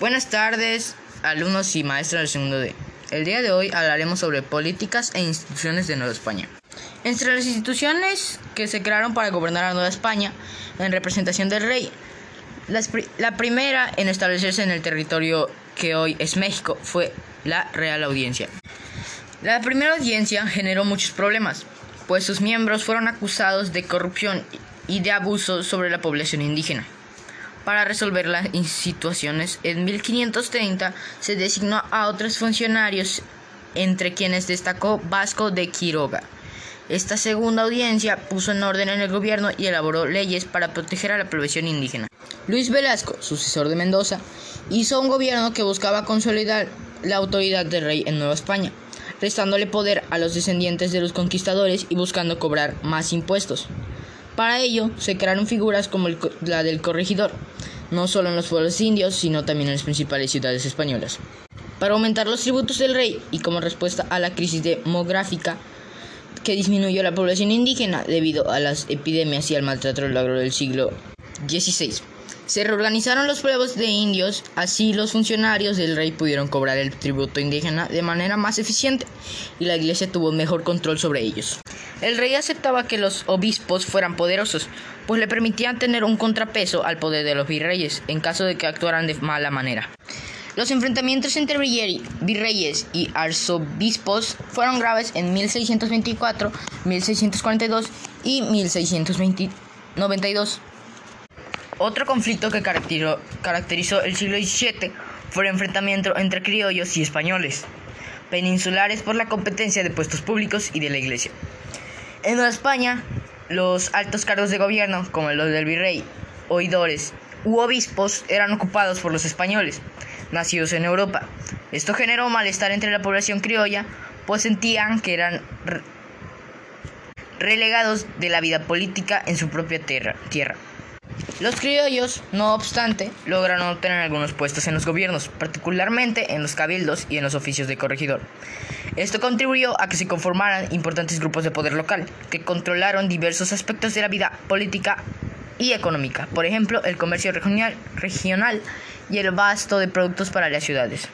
Buenas tardes, alumnos y maestras del segundo D. El día de hoy hablaremos sobre políticas e instituciones de Nueva España. Entre las instituciones que se crearon para gobernar a Nueva España en representación del rey, la primera en establecerse en el territorio que hoy es México fue la Real Audiencia. La primera audiencia generó muchos problemas, pues sus miembros fueron acusados de corrupción y de abuso sobre la población indígena. Para resolver las situaciones, en 1530 se designó a otros funcionarios, entre quienes destacó Vasco de Quiroga. Esta segunda audiencia puso en orden en el gobierno y elaboró leyes para proteger a la población indígena. Luis Velasco, sucesor de Mendoza, hizo un gobierno que buscaba consolidar la autoridad del rey en Nueva España, restándole poder a los descendientes de los conquistadores y buscando cobrar más impuestos. Para ello, se crearon figuras como la del corregidor, no solo en los pueblos indios, sino también en las principales ciudades españolas. Para aumentar los tributos del rey y como respuesta a la crisis demográfica que disminuyó la población indígena debido a las epidemias y al maltrato largo del siglo XVI. Se reorganizaron los pueblos de indios, así los funcionarios del rey pudieron cobrar el tributo indígena de manera más eficiente y la iglesia tuvo mejor control sobre ellos. El rey aceptaba que los obispos fueran poderosos, pues le permitían tener un contrapeso al poder de los virreyes en caso de que actuaran de mala manera. Los enfrentamientos entre virreyes y arzobispos fueron graves en 1624, 1642 y 1692. Otro conflicto que caracterizó, el siglo XVII fue el enfrentamiento entre criollos y españoles, peninsulares por la competencia de puestos públicos y de la iglesia. En España, los altos cargos de gobierno, como los del virrey, oidores u obispos, eran ocupados por los españoles, nacidos en Europa. Esto generó malestar entre la población criolla, pues sentían que eran relegados de la vida política en su propia tierra. Los criollos, no obstante, lograron obtener algunos puestos en los gobiernos, particularmente en los cabildos y en los oficios de corregidor. Esto contribuyó a que se conformaran importantes grupos de poder local, que controlaron diversos aspectos de la vida política y económica, por ejemplo, el comercio regional, y el basto de productos para las ciudades.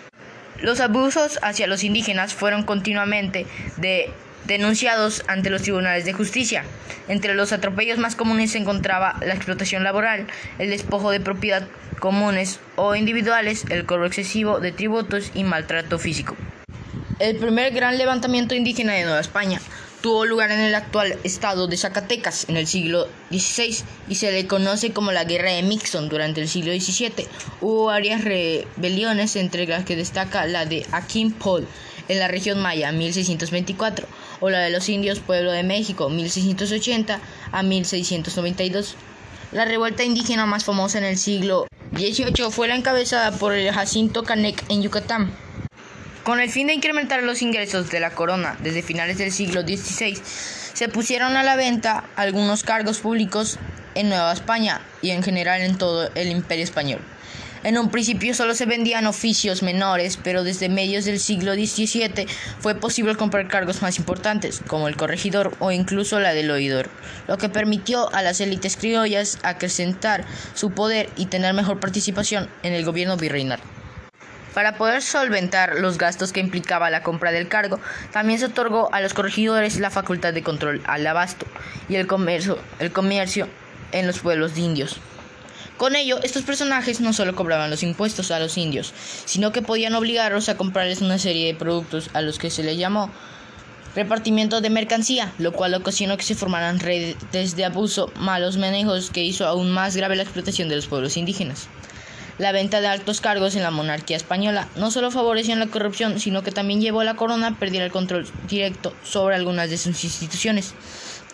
Los abusos hacia los indígenas fueron continuamente de denunciados ante los tribunales de justicia. Entre los atropellos más comunes se encontraba la explotación laboral, el despojo de propiedad comunes o individuales, el cobro excesivo de tributos y maltrato físico. El primer gran levantamiento indígena de Nueva España tuvo lugar en el actual estado de Zacatecas en el siglo XVI y se le conoce como la Guerra de Mixon durante el siglo XVII. Hubo varias rebeliones entre las que destaca la de Akin Paul en la región Maya 1624 o la de los indios Pueblo de México 1680 a 1692. La revuelta indígena más famosa en el siglo XVIII fue la encabezada por el Jacinto Canec en Yucatán. Con el fin de incrementar los ingresos de la corona desde finales del siglo XVI, se pusieron a la venta algunos cargos públicos en Nueva España y en general en todo el imperio español. En un principio solo se vendían oficios menores, pero desde medios del siglo XVII fue posible comprar cargos más importantes, como el corregidor o incluso la del oidor, lo que permitió a las élites criollas acrecentar su poder y tener mejor participación en el gobierno virreinal. Para poder solventar los gastos que implicaba la compra del cargo, también se otorgó a los corregidores la facultad de control al abasto y el comercio, en los pueblos indios. Con ello, estos personajes no solo cobraban los impuestos a los indios, sino que podían obligarlos a comprarles una serie de productos a los que se les llamó repartimiento de mercancía, lo cual ocasionó que se formaran redes de abuso, malos manejos que hizo aún más grave la explotación de los pueblos indígenas. La venta de altos cargos en la monarquía española no solo favoreció la corrupción, sino que también llevó a la corona a perder el control directo sobre algunas de sus instituciones.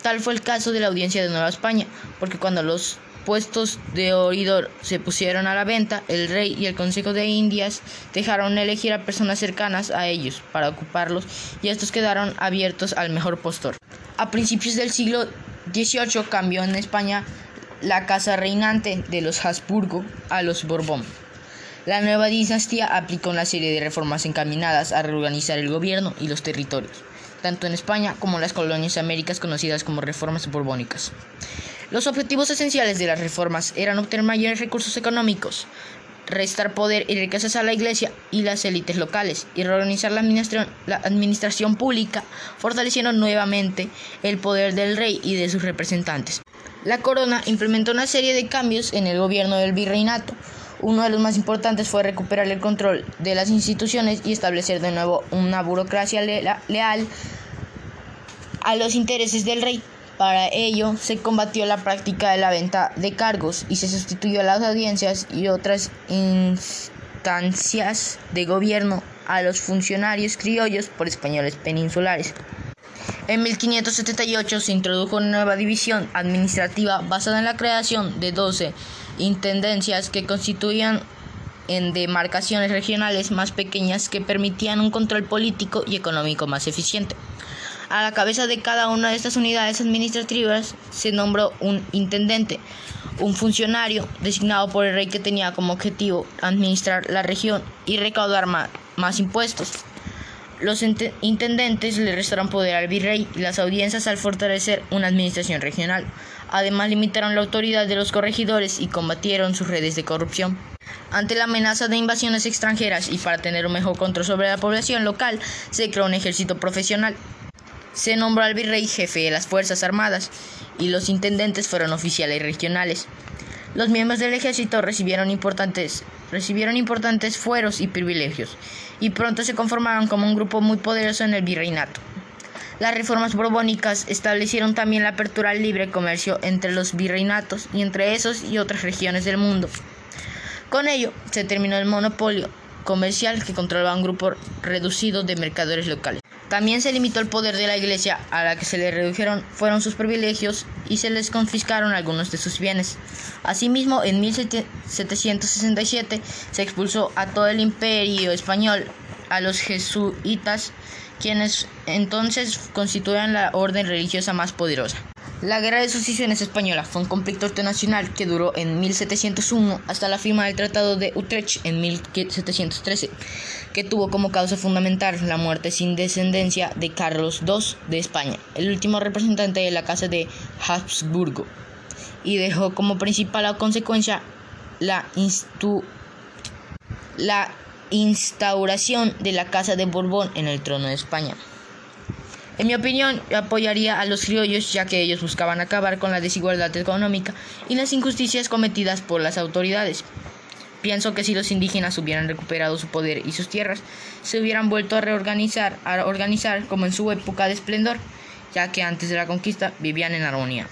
Tal fue el caso de la audiencia de Nueva España, porque cuando los puestos de oidor se pusieron a la venta, el rey y el Consejo de Indias dejaron elegir a personas cercanas a ellos para ocuparlos y estos quedaron abiertos al mejor postor. A principios del siglo XVIII cambió en España la casa reinante de los Habsburgo a los Borbón. La nueva dinastía aplicó una serie de reformas encaminadas a reorganizar el gobierno y los territorios, tanto en España como en las colonias américas conocidas como reformas borbónicas. Los objetivos esenciales de las reformas eran obtener mayores recursos económicos, restar poder y riquezas a la iglesia y las élites locales y reorganizar la administración, pública, fortalecieron nuevamente el poder del rey y de sus representantes. La corona implementó una serie de cambios en el gobierno del virreinato. Uno de los más importantes fue recuperar el control de las instituciones y establecer de nuevo una burocracia leal a los intereses del rey. Para ello se combatió la práctica de la venta de cargos y se sustituyó a las audiencias y otras instancias de gobierno a los funcionarios criollos por españoles peninsulares. En 1578 se introdujo una nueva división administrativa basada en la creación de 12 intendencias que constituían en demarcaciones regionales más pequeñas que permitían un control político y económico más eficiente. A la cabeza de cada una de estas unidades administrativas se nombró un intendente, un funcionario designado por el rey que tenía como objetivo administrar la región y recaudar más, impuestos. Los intendentes le restaron poder al virrey y las audiencias al fortalecer una administración regional. Además limitaron la autoridad de los corregidores y combatieron sus redes de corrupción. Ante la amenaza de invasiones extranjeras y para tener un mejor control sobre la población local, se creó un ejército profesional. Se nombró al virrey jefe de las Fuerzas Armadas y los intendentes fueron oficiales regionales. Los miembros del ejército recibieron importantes, recibieron importantes fueros y privilegios y pronto se conformaron como un grupo muy poderoso en el virreinato. Las reformas borbónicas establecieron también la apertura al libre comercio entre los virreinatos y entre esos y otras regiones del mundo. Con ello se terminó el monopolio comercial que controlaba un grupo reducido de mercaderes locales. También se limitó el poder de la iglesia, a la que se le redujeron fueron sus privilegios y se les confiscaron algunos de sus bienes. Asimismo, en 1767 se expulsó a todo el imperio español, a los jesuitas, quienes entonces constituían la orden religiosa más poderosa. La Guerra de Sucesiones Española fue un conflicto internacional que duró en 1701 hasta la firma del Tratado de Utrecht en 1713, que tuvo como causa fundamental la muerte sin descendencia de Carlos II de España, el último representante de la Casa de Habsburgo, y dejó como principal consecuencia la, la instauración de la Casa de Borbón en el trono de España. En mi opinión, yo apoyaría a los criollos ya que ellos buscaban acabar con la desigualdad económica y las injusticias cometidas por las autoridades. Pienso que si los indígenas hubieran recuperado su poder y sus tierras, se hubieran vuelto a reorganizar, a organizar como en su época de esplendor, ya que antes de la conquista vivían en armonía.